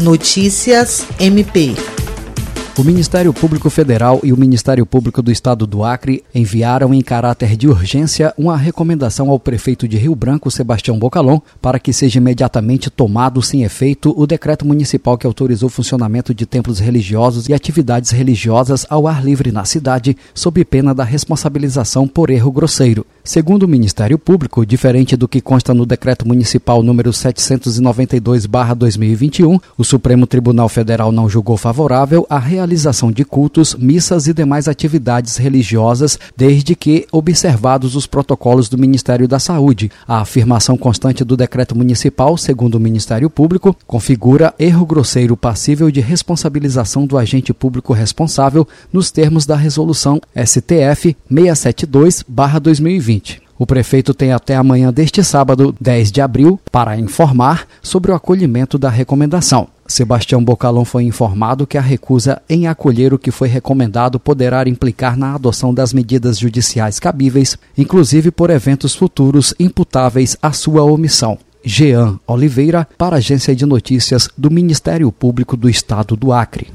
Notícias MP. O Ministério Público Federal e o Ministério Público do Estado do Acre enviaram em caráter de urgência uma recomendação ao prefeito de Rio Branco, Sebastião Bocalon, para que seja imediatamente tomado sem efeito o decreto municipal que autorizou o funcionamento de templos religiosos e atividades religiosas ao ar livre na cidade, sob pena da responsabilização por erro grosseiro. Segundo o Ministério Público, diferente do que consta no decreto municipal número 792/2021, o Supremo Tribunal Federal não julgou favorável a realização realização de cultos, missas e demais atividades religiosas, desde que observados os protocolos do Ministério da Saúde. A afirmação constante do decreto municipal, segundo o Ministério Público, configura erro grosseiro passível de responsabilização do agente público responsável nos termos da resolução STF 672/2020. O prefeito tem até amanhã deste sábado, 10 de abril, para informar sobre o acolhimento da recomendação. Sebastião Bocalon foi informado que a recusa em acolher o que foi recomendado poderá implicar na adoção das medidas judiciais cabíveis, inclusive por eventos futuros imputáveis à sua omissão. Jean Oliveira, para a Agência de Notícias do Ministério Público do Estado do Acre.